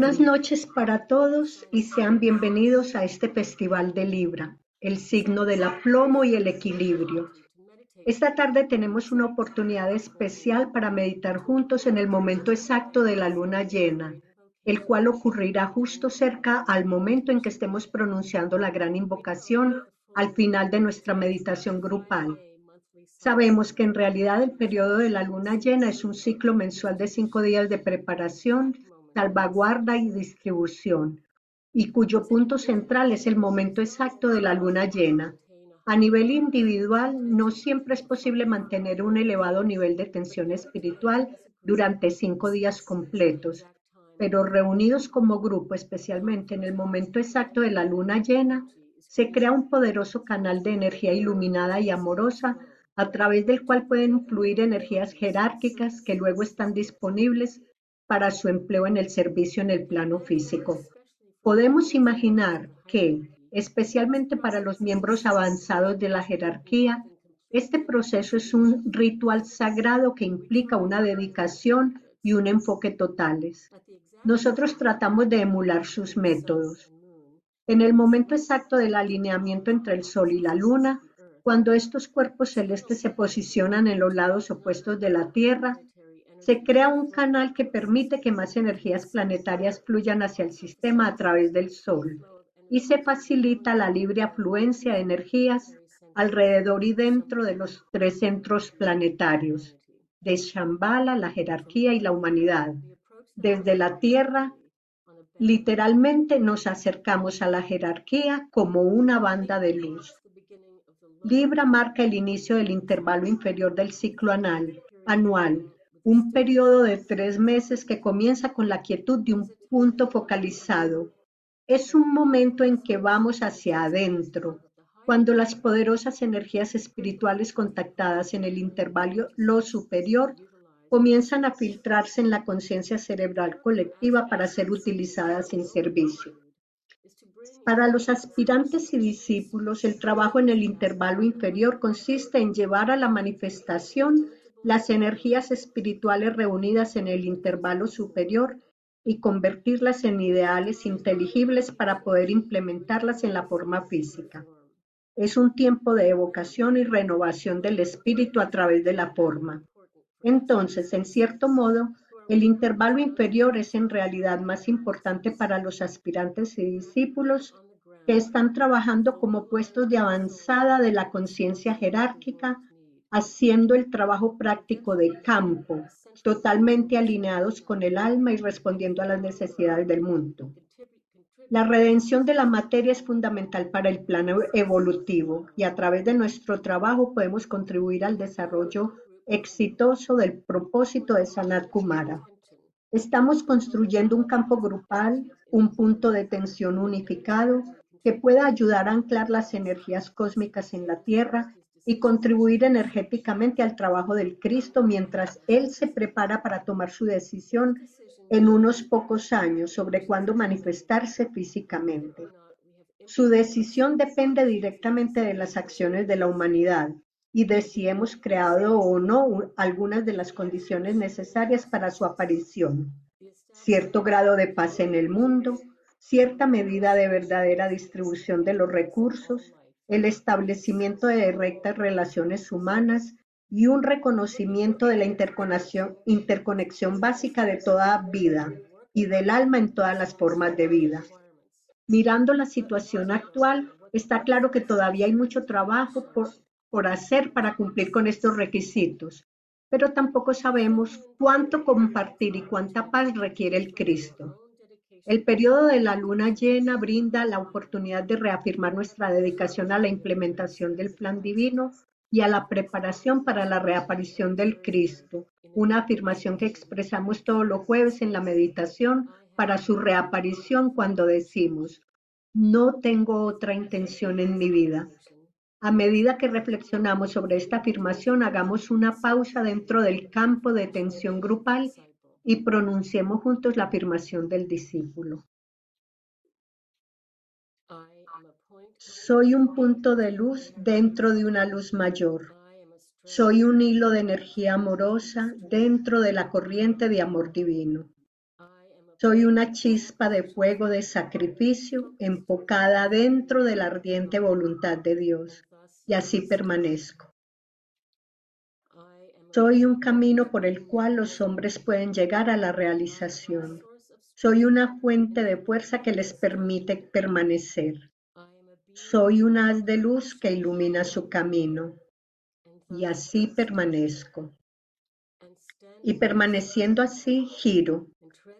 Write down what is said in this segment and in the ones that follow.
Buenas noches para todos y sean bienvenidos a este Festival de Libra, el signo del aplomo y el equilibrio. Esta tarde tenemos una oportunidad especial para meditar juntos en el momento exacto de la luna llena, el cual ocurrirá justo cerca al momento en que estemos pronunciando la gran invocación al final de nuestra meditación grupal. Sabemos que en realidad el periodo de la luna llena es un ciclo mensual de cinco días de preparación salvaguarda y distribución, y cuyo punto central es el momento exacto de la luna llena. A nivel individual, no siempre es posible mantener un elevado nivel de tensión espiritual durante cinco días completos, pero reunidos como grupo, especialmente en el momento exacto de la luna llena, se crea un poderoso canal de energía iluminada y amorosa a través del cual pueden fluir energías jerárquicas que luego están disponibles para su empleo en el servicio en el plano físico. Podemos imaginar que, especialmente para los miembros avanzados de la jerarquía, este proceso es un ritual sagrado que implica una dedicación y un enfoque totales. Nosotros tratamos de emular sus métodos. En el momento exacto del alineamiento entre el Sol y la Luna, cuando estos cuerpos celestes se posicionan en los lados opuestos de la Tierra, se crea un canal que permite que más energías planetarias fluyan hacia el sistema a través del Sol y se facilita la libre afluencia de energías alrededor y dentro de los tres centros planetarios, de Shambhala, la jerarquía y la humanidad. Desde la Tierra, literalmente nos acercamos a la jerarquía como una banda de luz. Libra marca el inicio del intervalo inferior del ciclo anual, un periodo de tres meses que comienza con la quietud de un punto focalizado. Es un momento en que vamos hacia adentro, cuando las poderosas energías espirituales contactadas en el intervalo lo superior comienzan a filtrarse en la conciencia cerebral colectiva para ser utilizadas en servicio. Para los aspirantes y discípulos, el trabajo en el intervalo inferior consiste en llevar a la manifestación las energías espirituales reunidas en el intervalo superior y convertirlas en ideales inteligibles para poder implementarlas en la forma física. Es un tiempo de evocación y renovación del espíritu a través de la forma. Entonces, en cierto modo, el intervalo inferior es en realidad más importante para los aspirantes y discípulos que están trabajando como puestos de avanzada de la conciencia jerárquica haciendo el trabajo práctico de campo, totalmente alineados con el alma y respondiendo a las necesidades del mundo. La redención de la materia es fundamental para el plano evolutivo y a través de nuestro trabajo podemos contribuir al desarrollo exitoso del propósito de Sanat Kumara. Estamos construyendo un campo grupal, un punto de tensión unificado que pueda ayudar a anclar las energías cósmicas en la Tierra y contribuir energéticamente al trabajo del Cristo mientras Él se prepara para tomar su decisión en unos pocos años sobre cuándo manifestarse físicamente. Su decisión depende directamente de las acciones de la humanidad y de si hemos creado o no algunas de las condiciones necesarias para su aparición. Cierto grado de paz en el mundo, cierta medida de verdadera distribución de los recursos, el establecimiento de rectas relaciones humanas y un reconocimiento de la interconexión, básica de toda vida y del alma en todas las formas de vida. Mirando la situación actual, está claro que todavía hay mucho trabajo por, por hacer para cumplir con estos requisitos, pero tampoco sabemos cuánto compartir y cuánta paz requiere el Cristo. El periodo de la luna llena brinda la oportunidad de reafirmar nuestra dedicación a la implementación del plan divino y a la preparación para la reaparición del Cristo, una afirmación que expresamos todos los jueves en la meditación para su reaparición cuando decimos, no tengo otra intención en mi vida. A medida que reflexionamos sobre esta afirmación, hagamos una pausa dentro del campo de tensión grupal y pronunciemos juntos la afirmación del discípulo. Soy un punto de luz dentro de una luz mayor. Soy un hilo de energía amorosa dentro de la corriente de amor divino. Soy una chispa de fuego de sacrificio enfocada dentro de la ardiente voluntad de Dios y así permanezco. Soy un camino por el cual los hombres pueden llegar a la realización. Soy una fuente de fuerza que les permite permanecer. Soy un haz de luz que ilumina su camino. Y así permanezco. Y permaneciendo así, giro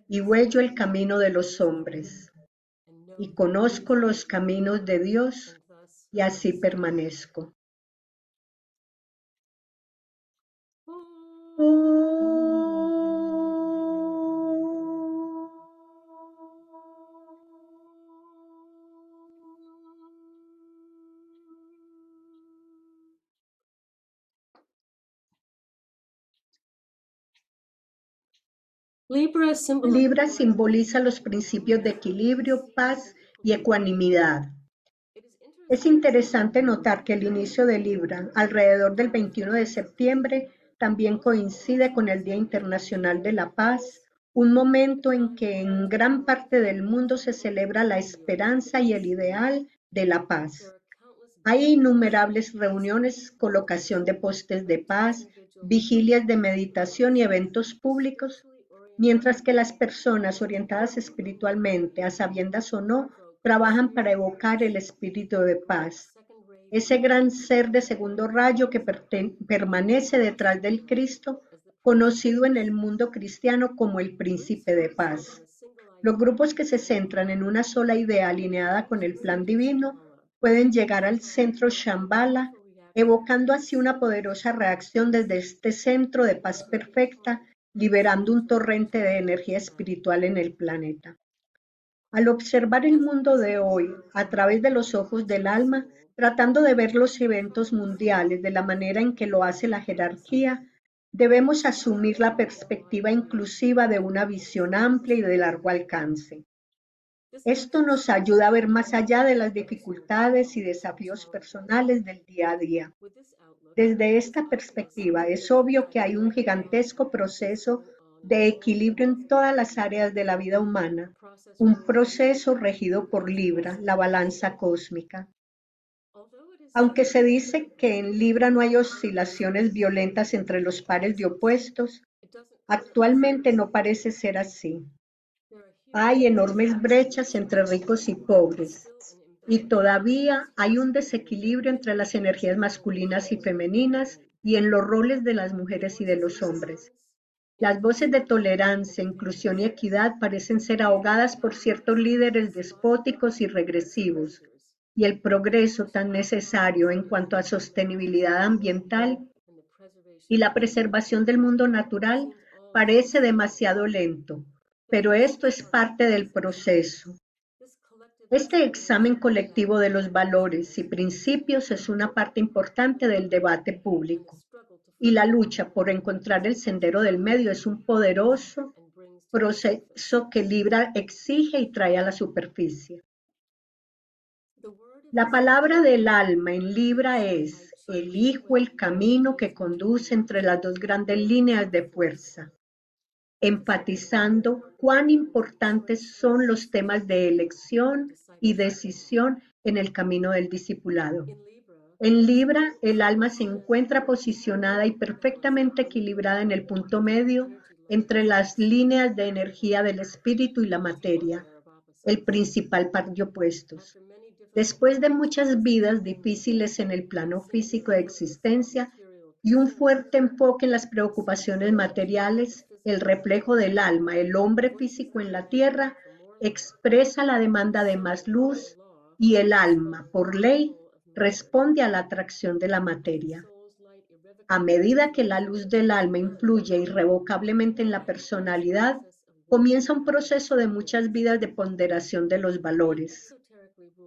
y huello el camino de los hombres. Y conozco los caminos de Dios y así permanezco. Libra simboliza los principios de equilibrio, paz y ecuanimidad. Es interesante notar que el inicio de Libra, alrededor del 21 de septiembre, también coincide con el Día Internacional de la Paz, un momento en que en gran parte del mundo se celebra la esperanza y el ideal de la paz. Hay innumerables reuniones, colocación de postes de paz, vigilias de meditación y eventos públicos mientras que las personas orientadas espiritualmente, a sabiendas o no, trabajan para evocar el espíritu de paz, ese gran ser de segundo rayo que permanece detrás del Cristo, conocido en el mundo cristiano como el príncipe de paz. Los grupos que se centran en una sola idea alineada con el plan divino pueden llegar al centro Shambhala, evocando así una poderosa reacción desde este centro de paz perfecta liberando un torrente de energía espiritual en el planeta. Al observar el mundo de hoy a través de los ojos del alma, tratando de ver los eventos mundiales de la manera en que lo hace la jerarquía, debemos asumir la perspectiva inclusiva de una visión amplia y de largo alcance. Esto nos ayuda a ver más allá de las dificultades y desafíos personales del día a día. Desde esta perspectiva, es obvio que hay un gigantesco proceso de equilibrio en todas las áreas de la vida humana, un proceso regido por Libra, la balanza cósmica. Aunque se dice que en Libra no hay oscilaciones violentas entre los pares de opuestos, actualmente no parece ser así. Hay enormes brechas entre ricos y pobres, y todavía hay un desequilibrio entre las energías masculinas y femeninas y en los roles de las mujeres y de los hombres. Las voces de tolerancia, inclusión y equidad parecen ser ahogadas por ciertos líderes despóticos y regresivos, y el progreso tan necesario en cuanto a sostenibilidad ambiental y la preservación del mundo natural parece demasiado lento, pero esto es parte del proceso. Este examen colectivo de los valores y principios es una parte importante del debate público, y la lucha por encontrar el sendero del medio es un poderoso proceso que Libra exige y trae a la superficie. La palabra del alma en Libra es elijo el camino que conduce entre las dos grandes líneas de fuerza enfatizando cuán importantes son los temas de elección y decisión en el camino del discipulado. En Libra, el alma se encuentra posicionada y perfectamente equilibrada en el punto medio entre las líneas de energía del espíritu y la materia, el principal par de opuestos. Después de muchas vidas difíciles en el plano físico de existencia y un fuerte enfoque en las preocupaciones materiales, el reflejo del alma, el hombre físico en la tierra, expresa la demanda de más luz y el alma, por ley, responde a la atracción de la materia. A medida que la luz del alma influye irrevocablemente en la personalidad, comienza un proceso de muchas vidas de ponderación de los valores.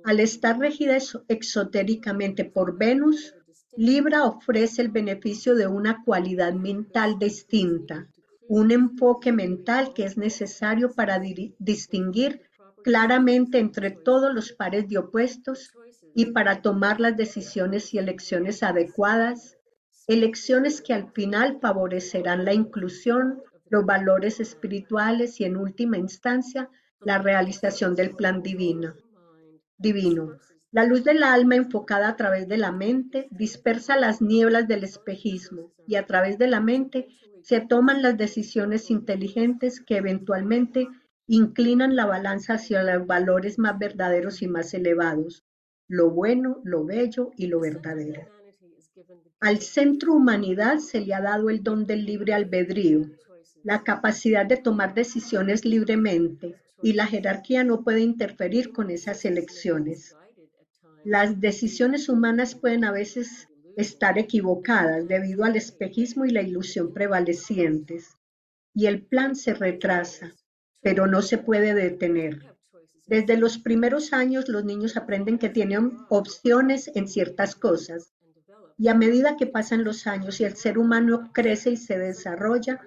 Al estar regida exotéricamente por Venus, Libra ofrece el beneficio de una cualidad mental distinta, un enfoque mental que es necesario para distinguir claramente entre todos los pares de opuestos y para tomar las decisiones y elecciones adecuadas, elecciones que al final favorecerán la inclusión, los valores espirituales y en última instancia la realización del plan divino. divino. La luz del alma enfocada a través de la mente dispersa las nieblas del espejismo y a través de la mente se toman las decisiones inteligentes que eventualmente inclinan la balanza hacia los valores más verdaderos y más elevados, lo bueno, lo bello y lo verdadero. Al centro humanidad se le ha dado el don del libre albedrío, la capacidad de tomar decisiones libremente, y la jerarquía no puede interferir con esas elecciones. Las decisiones humanas pueden a veces estar equivocadas debido al espejismo y la ilusión prevalecientes, y el plan se retrasa, pero no se puede detener. Desde los primeros años los niños aprenden que tienen opciones en ciertas cosas, y a medida que pasan los años y el ser humano crece y se desarrolla,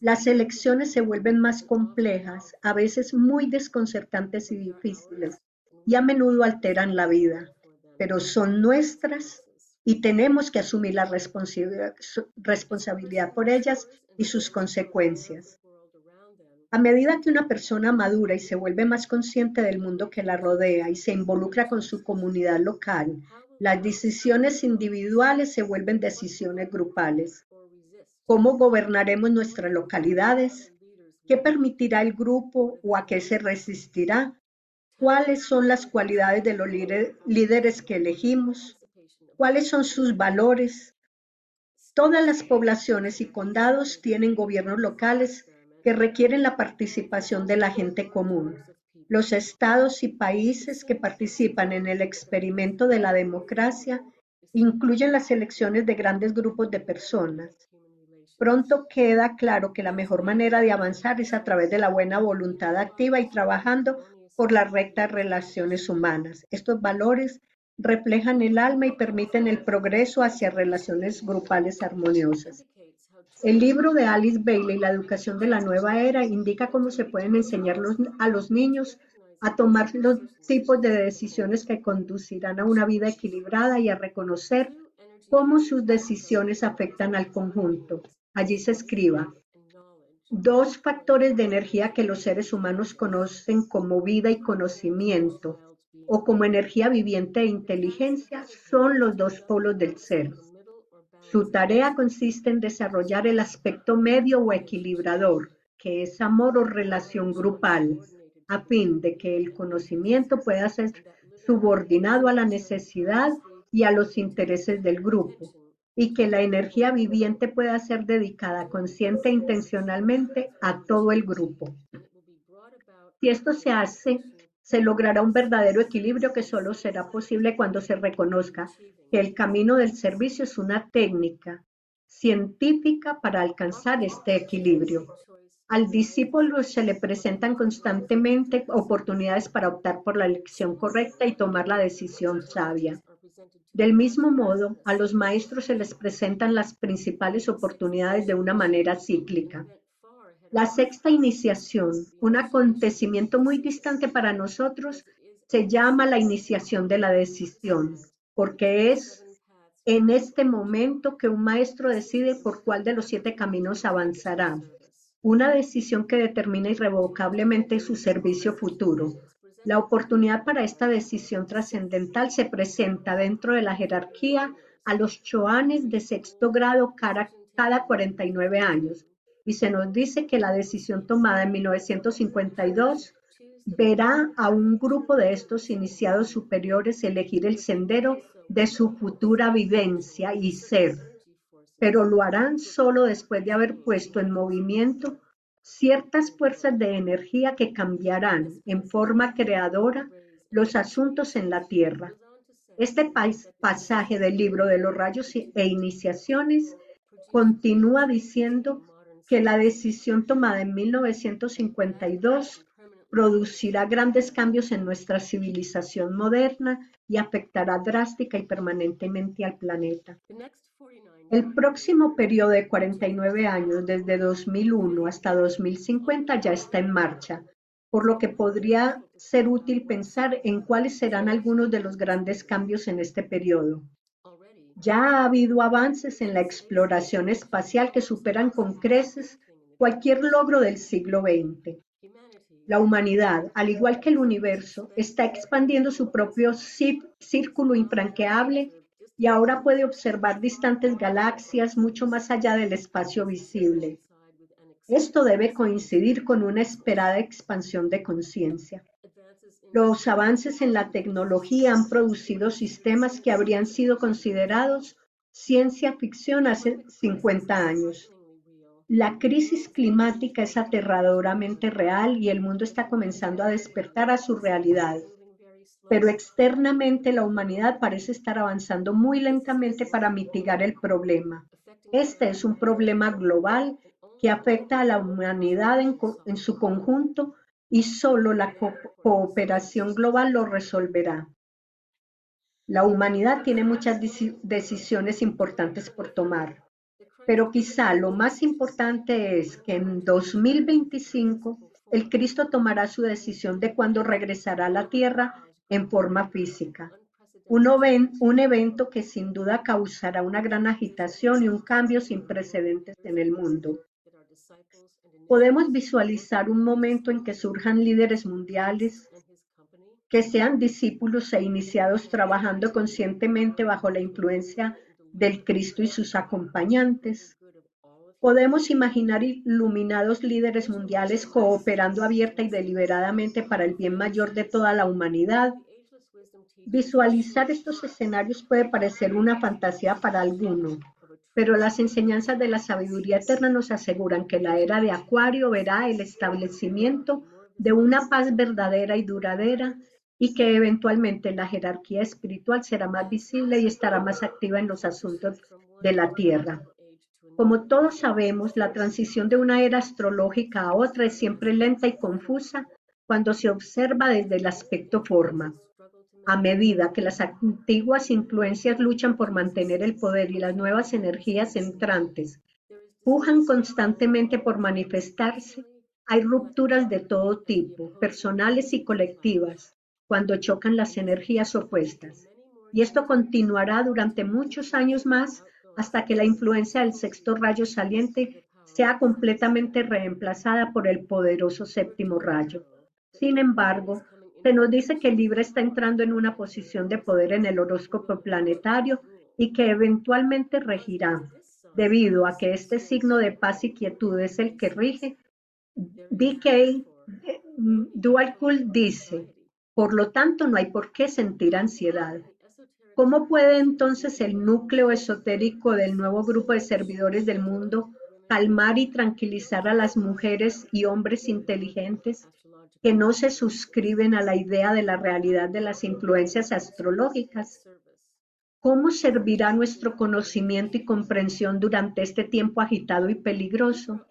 las elecciones se vuelven más complejas, a veces muy desconcertantes y difíciles, y a menudo alteran la vida pero son nuestras y tenemos que asumir la responsabilidad, por ellas y sus consecuencias. A medida que una persona madura y se vuelve más consciente del mundo que la rodea y se involucra con su comunidad local, las decisiones individuales se vuelven decisiones grupales. ¿Cómo gobernaremos nuestras localidades? ¿Qué permitirá el grupo o a qué se resistirá? Cuáles son las cualidades de los líderes que elegimos, cuáles son sus valores. Todas las poblaciones y condados tienen gobiernos locales que requieren la participación de la gente común. Los estados y países que participan en el experimento de la democracia incluyen las elecciones de grandes grupos de personas. Pronto queda claro que la mejor manera de avanzar es a través de la buena voluntad activa y trabajando por las rectas relaciones humanas. Estos valores reflejan el alma y permiten el progreso hacia relaciones grupales armoniosas. El libro de Alice Bailey, La educación de la nueva era, indica cómo se pueden enseñar a los niños a tomar los tipos de decisiones que conducirán a una vida equilibrada y a reconocer cómo sus decisiones afectan al conjunto. Allí se escriba, Dos factores de energía que los seres humanos conocen como vida y conocimiento, o como energía viviente e inteligencia, son los dos polos del ser. Su tarea consiste en desarrollar el aspecto medio o equilibrador, que es amor o relación grupal, a fin de que el conocimiento pueda ser subordinado a la necesidad y a los intereses del grupo y que la energía viviente pueda ser dedicada consciente e intencionalmente a todo el grupo. Si esto se hace, se logrará un verdadero equilibrio que solo será posible cuando se reconozca que el camino del servicio es una técnica científica para alcanzar este equilibrio. Al discípulo se le presentan constantemente oportunidades para optar por la elección correcta y tomar la decisión sabia. Del mismo modo, a los maestros se les presentan las principales oportunidades de una manera cíclica. La sexta iniciación, un acontecimiento muy distante para nosotros, se llama la iniciación de la decisión, porque es en este momento que un maestro decide por cuál de los siete caminos avanzará. Una decisión que determina irrevocablemente su servicio futuro. La oportunidad para esta decisión trascendental se presenta dentro de la jerarquía a los choanes de sexto grado cada, cada 49 años. Y se nos dice que la decisión tomada en 1952 verá a un grupo de estos iniciados superiores elegir el sendero de su futura vivencia y ser, pero lo harán solo después de haber puesto en movimiento ciertas fuerzas de energía que cambiarán en forma creadora los asuntos en la Tierra. Este pasaje del libro de los rayos e iniciaciones continúa diciendo que la decisión tomada en 1952 producirá grandes cambios en nuestra civilización moderna y afectará drástica y permanentemente al planeta. El próximo periodo de 49 años, desde 2001 hasta 2050, ya está en marcha, por lo que podría ser útil pensar en cuáles serán algunos de los grandes cambios en este periodo. Ya ha habido avances en la exploración espacial que superan con creces cualquier logro del siglo XX. La humanidad, al igual que el universo, está expandiendo su propio círculo infranqueable y ahora puede observar distantes galaxias mucho más allá del espacio visible. Esto debe coincidir con una esperada expansión de conciencia. Los avances en la tecnología han producido sistemas que habrían sido considerados ciencia ficción hace 50 años. La crisis climática es aterradoramente real y el mundo está comenzando a despertar a su realidad. Pero externamente la humanidad parece estar avanzando muy lentamente para mitigar el problema. Este es un problema global que afecta a la humanidad en, su conjunto y solo la cooperación global lo resolverá. La humanidad tiene muchas decisiones importantes por tomar pero quizá lo más importante es que en 2025 el Cristo tomará su decisión de cuándo regresará a la tierra en forma física. Un, un evento que sin duda causará una gran agitación y un cambio sin precedentes en el mundo. Podemos visualizar un momento en que surjan líderes mundiales que sean discípulos e iniciados trabajando conscientemente bajo la influencia del Cristo y sus acompañantes. Podemos imaginar iluminados líderes mundiales cooperando abierta y deliberadamente para el bien mayor de toda la humanidad. Visualizar estos escenarios puede parecer una fantasía para alguno, pero las enseñanzas de la sabiduría eterna nos aseguran que la era de Acuario verá el establecimiento de una paz verdadera y duradera y que eventualmente la jerarquía espiritual será más visible y estará más activa en los asuntos de la Tierra. Como todos sabemos, la transición de una era astrológica a otra es siempre lenta y confusa cuando se observa desde el aspecto forma. A medida que las antiguas influencias luchan por mantener el poder y las nuevas energías entrantes pujan constantemente por manifestarse, hay rupturas de todo tipo, personales y colectivas, cuando chocan las energías opuestas. Y esto continuará durante muchos años más hasta que la influencia del sexto rayo saliente sea completamente reemplazada por el poderoso séptimo rayo. Sin embargo, se nos dice que Libra está entrando en una posición de poder en el horóscopo planetario y que eventualmente regirá, debido a que este signo de paz y quietud es el que rige. DK Dualkul dice, por lo tanto, no hay por qué sentir ansiedad. ¿Cómo puede entonces el núcleo esotérico del nuevo grupo de servidores del mundo calmar y tranquilizar a las mujeres y hombres inteligentes que no se suscriben a la idea de la realidad de las influencias astrológicas? ¿Cómo servirá nuestro conocimiento y comprensión durante este tiempo agitado y peligroso?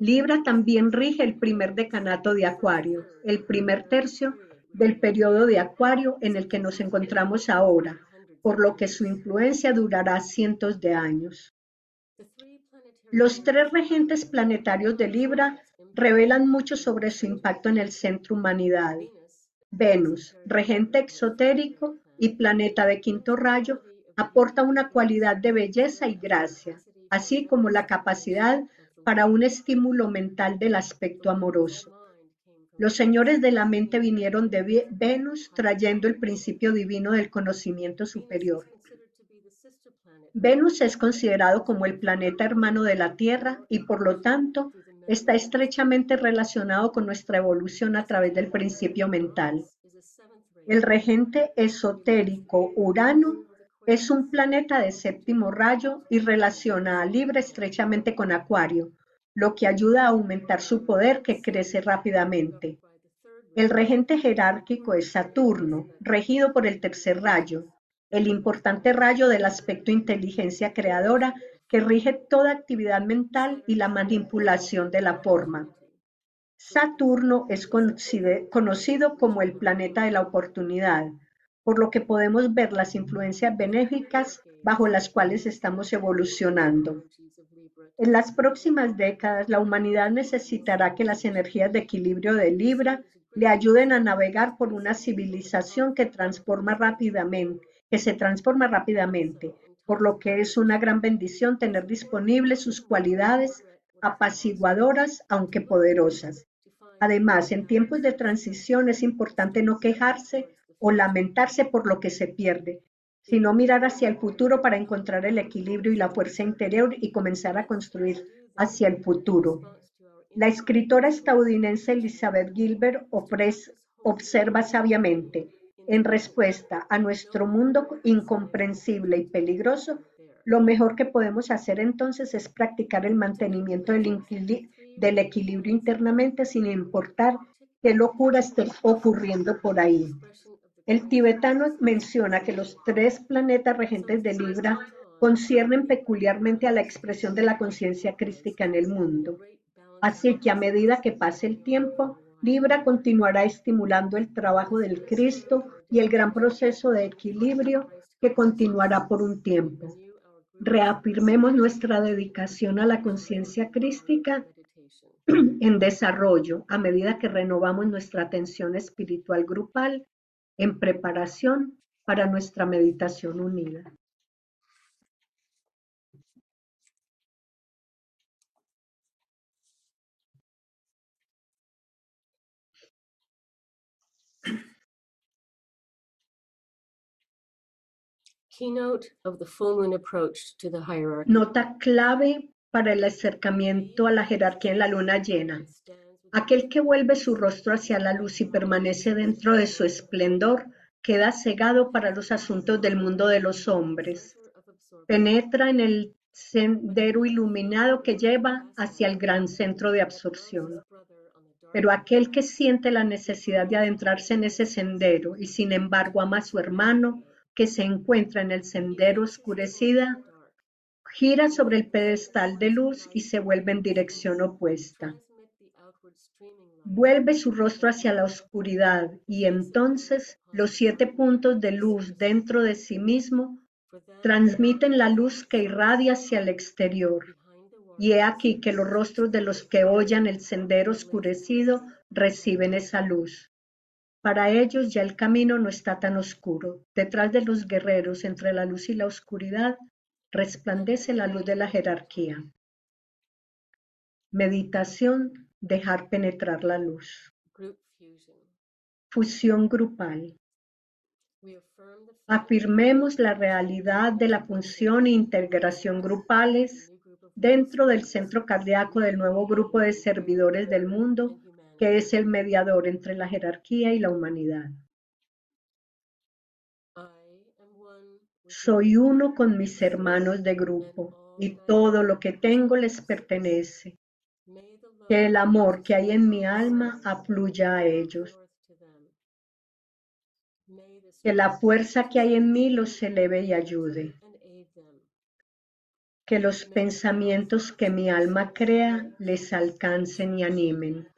Libra también rige el primer decanato de Acuario, el primer tercio del periodo de Acuario en el que nos encontramos ahora, por lo que su influencia durará cientos de años. Los tres regentes planetarios de Libra revelan mucho sobre su impacto en el centro humanidad. Venus, regente exotérico y planeta de quinto rayo, aporta una cualidad de belleza y gracia, así como la capacidad para un estímulo mental del aspecto amoroso. Los señores de la mente vinieron de Venus trayendo el principio divino del conocimiento superior. Venus es considerado como el planeta hermano de la Tierra y por lo tanto está estrechamente relacionado con nuestra evolución a través del principio mental. El regente esotérico Urano es un planeta de séptimo rayo y relaciona a Libra estrechamente con Acuario, lo que ayuda a aumentar su poder que crece rápidamente. El regente jerárquico es Saturno, regido por el tercer rayo, el importante rayo del aspecto inteligencia creadora que rige toda actividad mental y la manipulación de la forma. Saturno es conocido como el planeta de la oportunidad, por lo que podemos ver las influencias benéficas bajo las cuales estamos evolucionando. En las próximas décadas, la humanidad necesitará que las energías de equilibrio de Libra le ayuden a navegar por una civilización que transforma rápidamente, que se transforma rápidamente, por lo que es una gran bendición tener disponibles sus cualidades apaciguadoras, aunque poderosas. Además, en tiempos de transición es importante no quejarse o lamentarse por lo que se pierde, sino mirar hacia el futuro para encontrar el equilibrio y la fuerza interior y comenzar a construir hacia el futuro. La escritora estadounidense Elizabeth Gilbert observa sabiamente, en respuesta a nuestro mundo incomprensible y peligroso, lo mejor que podemos hacer entonces es practicar el mantenimiento del, equilibrio internamente sin importar qué locura esté ocurriendo por ahí. El tibetano menciona que los tres planetas regentes de Libra conciernen peculiarmente a la expresión de la conciencia crística en el mundo. Así que a medida que pase el tiempo, Libra continuará estimulando el trabajo del Cristo y el gran proceso de equilibrio que continuará por un tiempo. Reafirmemos nuestra dedicación a la conciencia crística en desarrollo a medida que renovamos nuestra atención espiritual grupal en preparación para nuestra meditación unida. Nota clave para el acercamiento a la jerarquía en la luna llena. Aquel que vuelve su rostro hacia la luz y permanece dentro de su esplendor queda cegado para los asuntos del mundo de los hombres. Penetra en el sendero iluminado que lleva hacia el gran centro de absorción. Pero aquel que siente la necesidad de adentrarse en ese sendero y sin embargo ama a su hermano, que se encuentra en el sendero oscurecida, gira sobre el pedestal de luz y se vuelve en dirección opuesta. Vuelve su rostro hacia la oscuridad y entonces los siete puntos de luz dentro de sí mismo transmiten la luz que irradia hacia el exterior. Y he aquí que los rostros de los que oyen el sendero oscurecido reciben esa luz. Para ellos ya el camino no está tan oscuro. Detrás de los guerreros, entre la luz y la oscuridad, resplandece la luz de la jerarquía. Meditación, dejar penetrar la luz. Fusión grupal. Afirmemos la realidad de la función e integración grupales dentro del centro cardíaco del nuevo grupo de servidores del mundo que es el mediador entre la jerarquía y la humanidad. Soy uno con mis hermanos de grupo y todo lo que tengo les pertenece. Que el amor que hay en mi alma afluya a ellos. Que la fuerza que hay en mí los eleve y ayude. Que los pensamientos que mi alma crea les alcancen y animen.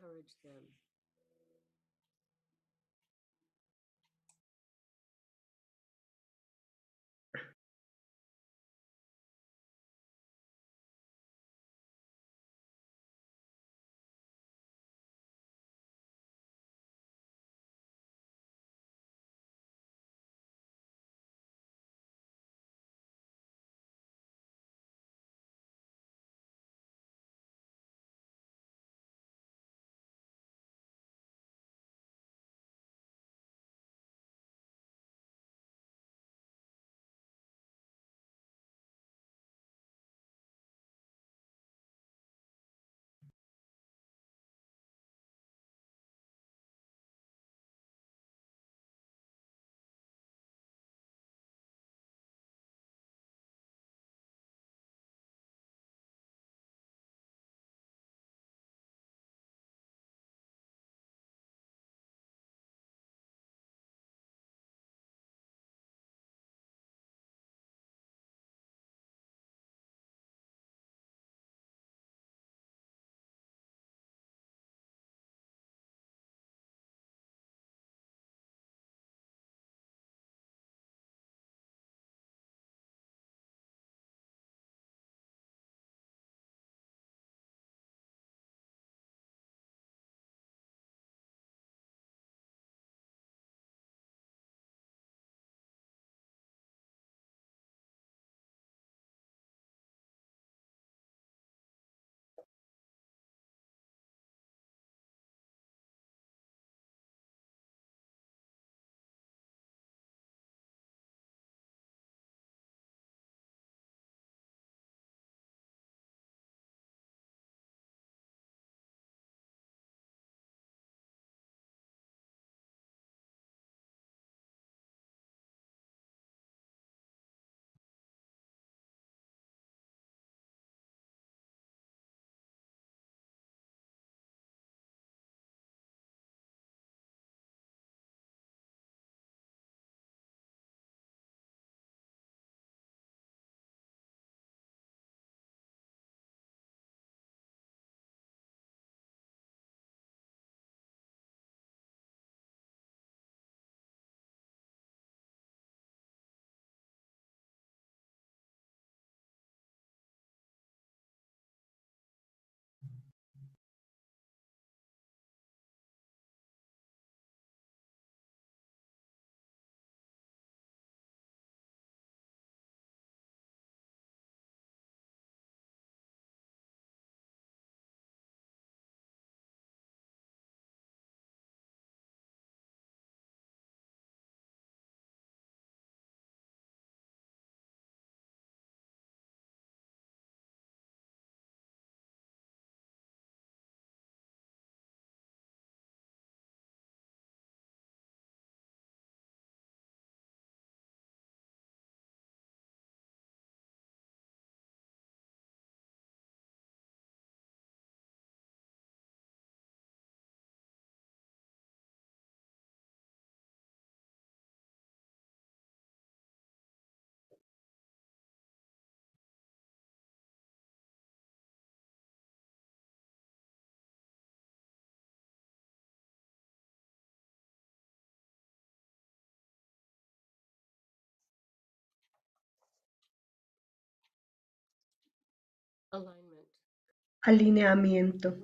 Alineamiento.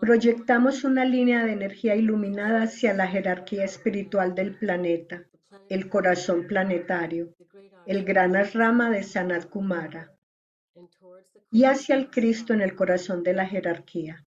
Proyectamos una línea de energía iluminada hacia la jerarquía espiritual del planeta, el corazón planetario, el gran rama de Sanat Kumara, y hacia el Cristo en el corazón de la jerarquía.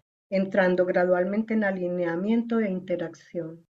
entrando gradualmente en alineamiento e interacción.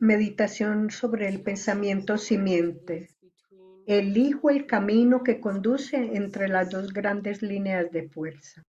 Meditación sobre el pensamiento simiente. Elijo el camino que conduce entre las dos grandes líneas de fuerza.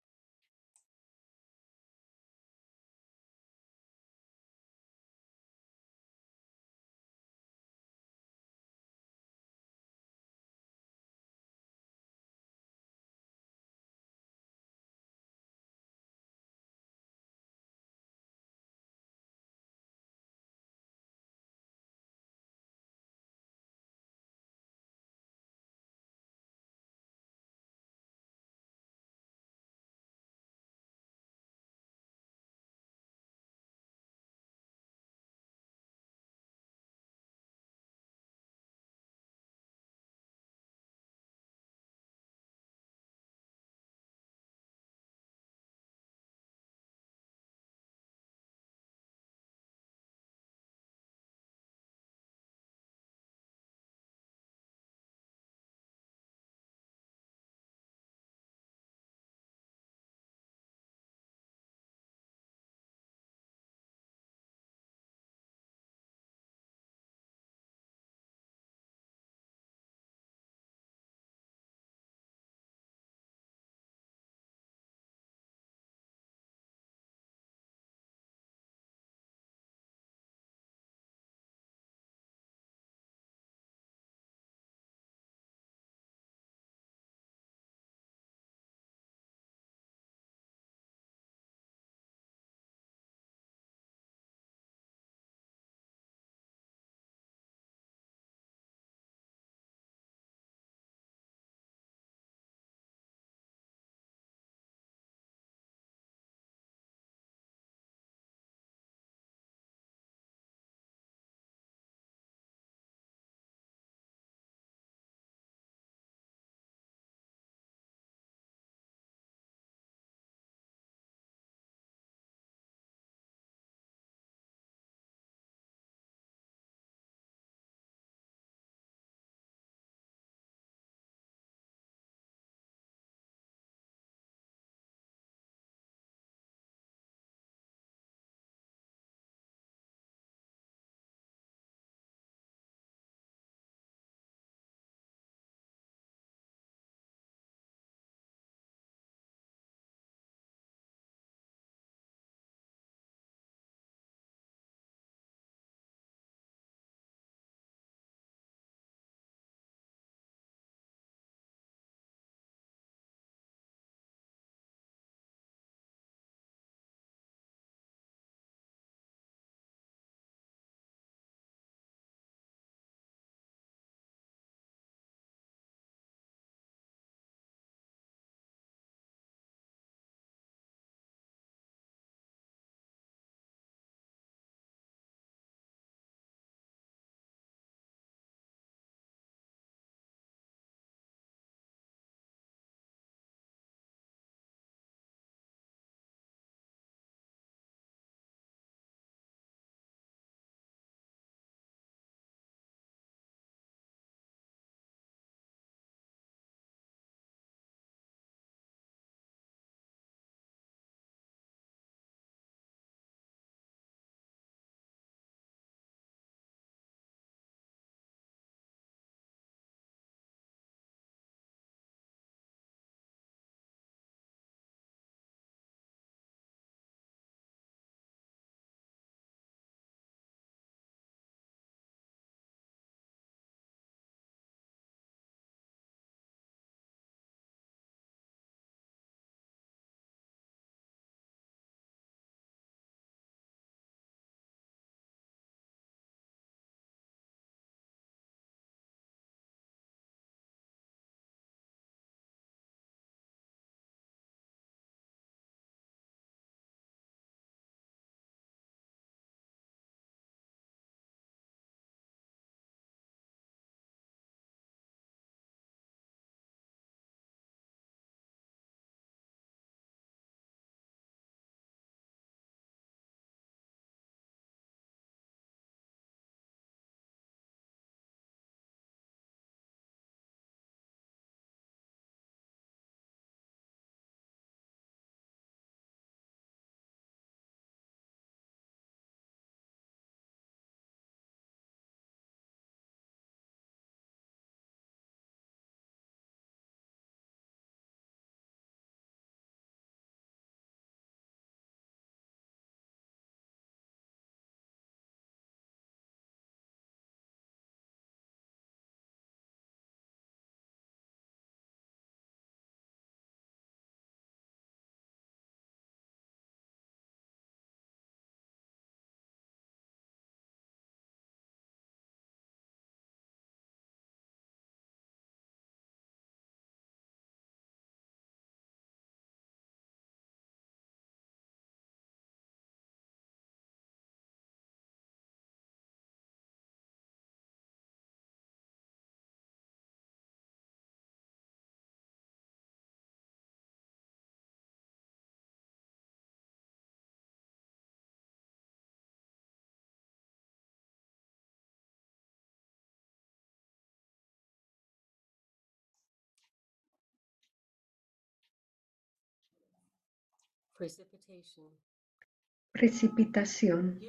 Precipitación.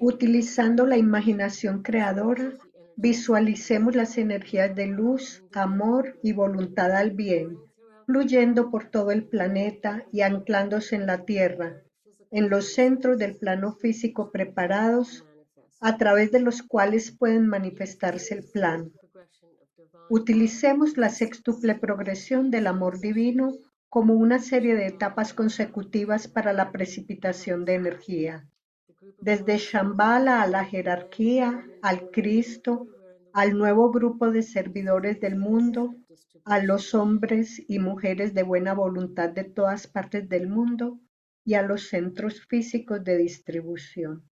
Utilizando la imaginación creadora, visualicemos las energías de luz, amor y voluntad al bien, fluyendo por todo el planeta y anclándose en la Tierra, en los centros del plano físico preparados, a través de los cuales pueden manifestarse el plan. Utilicemos la sextuple progresión del amor divino como una serie de etapas consecutivas para la precipitación de energía desde Shambhala a la jerarquía, al Cristo, al nuevo grupo de servidores del mundo, a los hombres y mujeres de buena voluntad de todas partes del mundo y a los centros físicos de distribución.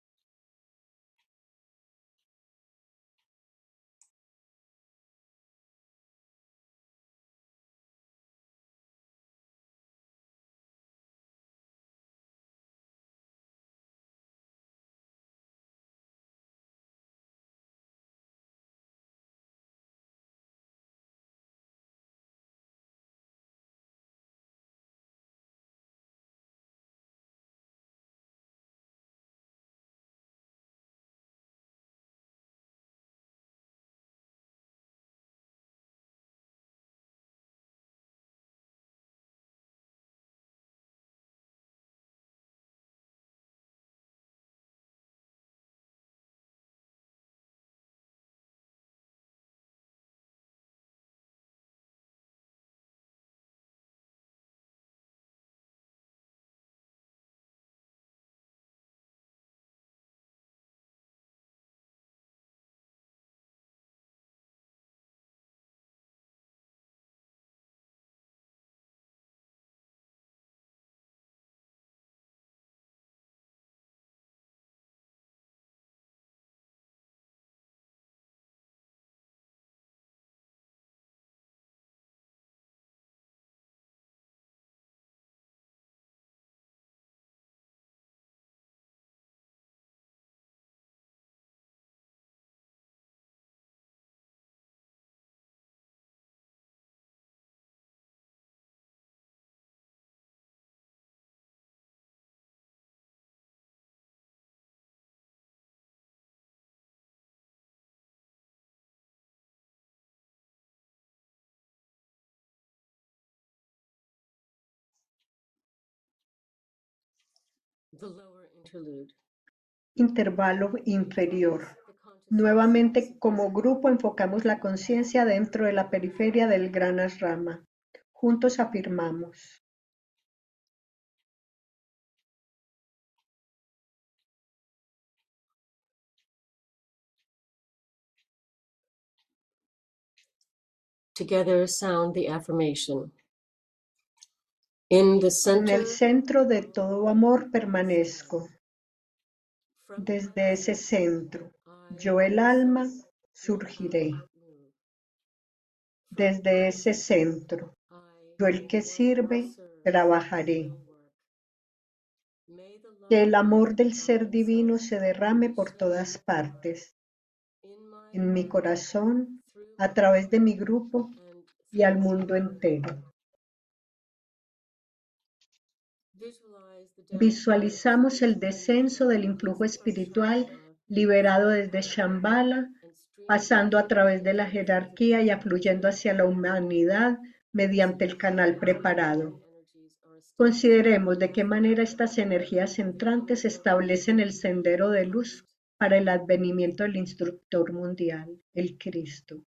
Intervalo inferior. Nuevamente, como grupo, enfocamos la conciencia dentro de la periferia del gran asrama. Juntos afirmamos. Together sound the affirmation. En el centro de todo amor permanezco. Desde ese centro, yo el alma surgiré. Desde ese centro, yo el que sirve, trabajaré. Que el amor del ser divino se derrame por todas partes, en mi corazón, a través de mi grupo y al mundo entero. Visualizamos el descenso del influjo espiritual liberado desde Shambhala, pasando a través de la jerarquía y afluyendo hacia la humanidad mediante el canal preparado. Consideremos de qué manera estas energías entrantes establecen el sendero de luz para el advenimiento del instructor mundial, el Cristo.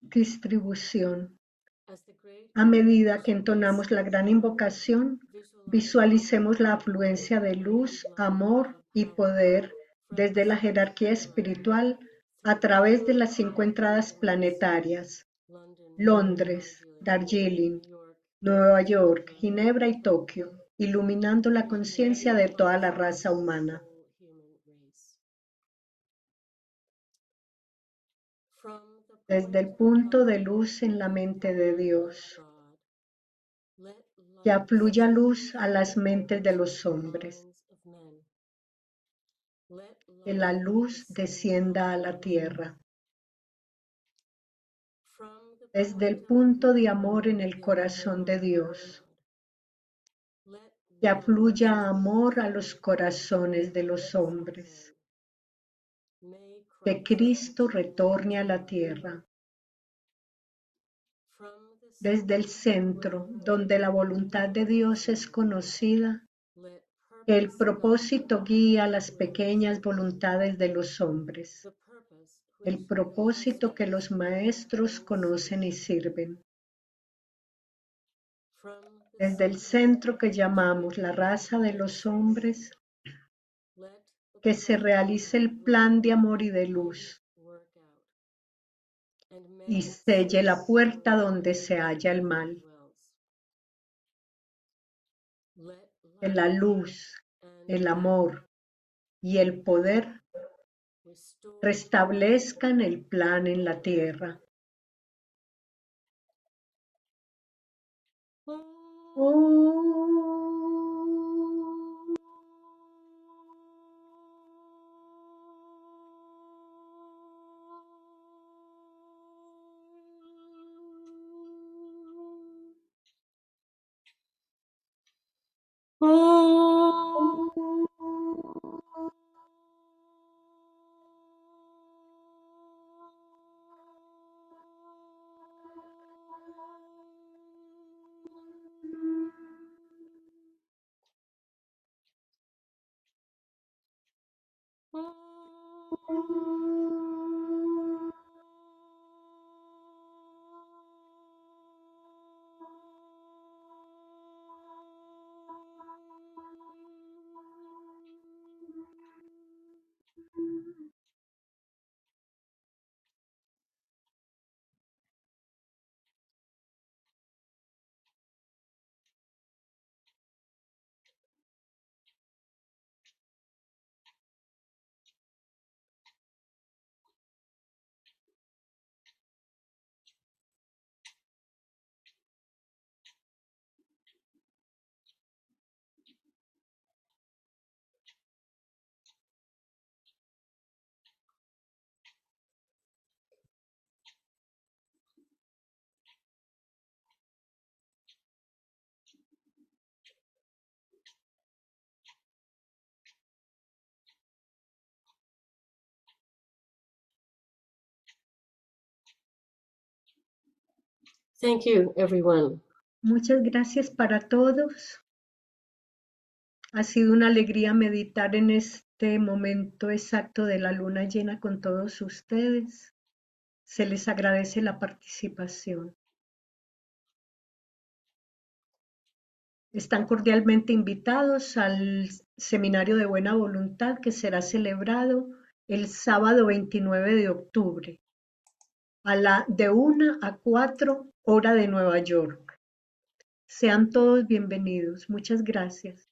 Distribución. A medida que entonamos la gran invocación, visualicemos la afluencia de luz, amor y poder desde la jerarquía espiritual a través de las cinco entradas planetarias, Londres, Darjeeling, Nueva York, Ginebra y Tokio, iluminando la conciencia de toda la raza humana. Desde el punto de luz en la mente de Dios, que afluya luz a las mentes de los hombres, que la luz descienda a la tierra. Desde el punto de amor en el corazón de Dios, que afluya amor a los corazones de los hombres, que Cristo retorne a la tierra. Desde el centro, donde la voluntad de Dios es conocida, el propósito guía las pequeñas voluntades de los hombres, el propósito que los maestros conocen y sirven. Desde el centro que llamamos la raza de los hombres, que se realice el plan de amor y de luz y selle la puerta donde se halla el mal. Que la luz, el amor y el poder restablezcan el plan en la tierra. Oh. Thank you, everyone. Muchas gracias para todos. Ha sido una alegría meditar en este momento exacto de la luna llena con todos ustedes. Se les agradece la participación. Están cordialmente invitados al seminario de buena voluntad que será celebrado el sábado 29 de octubre a la de 1 a 4 hora de Nueva York. Sean todos bienvenidos. Muchas gracias.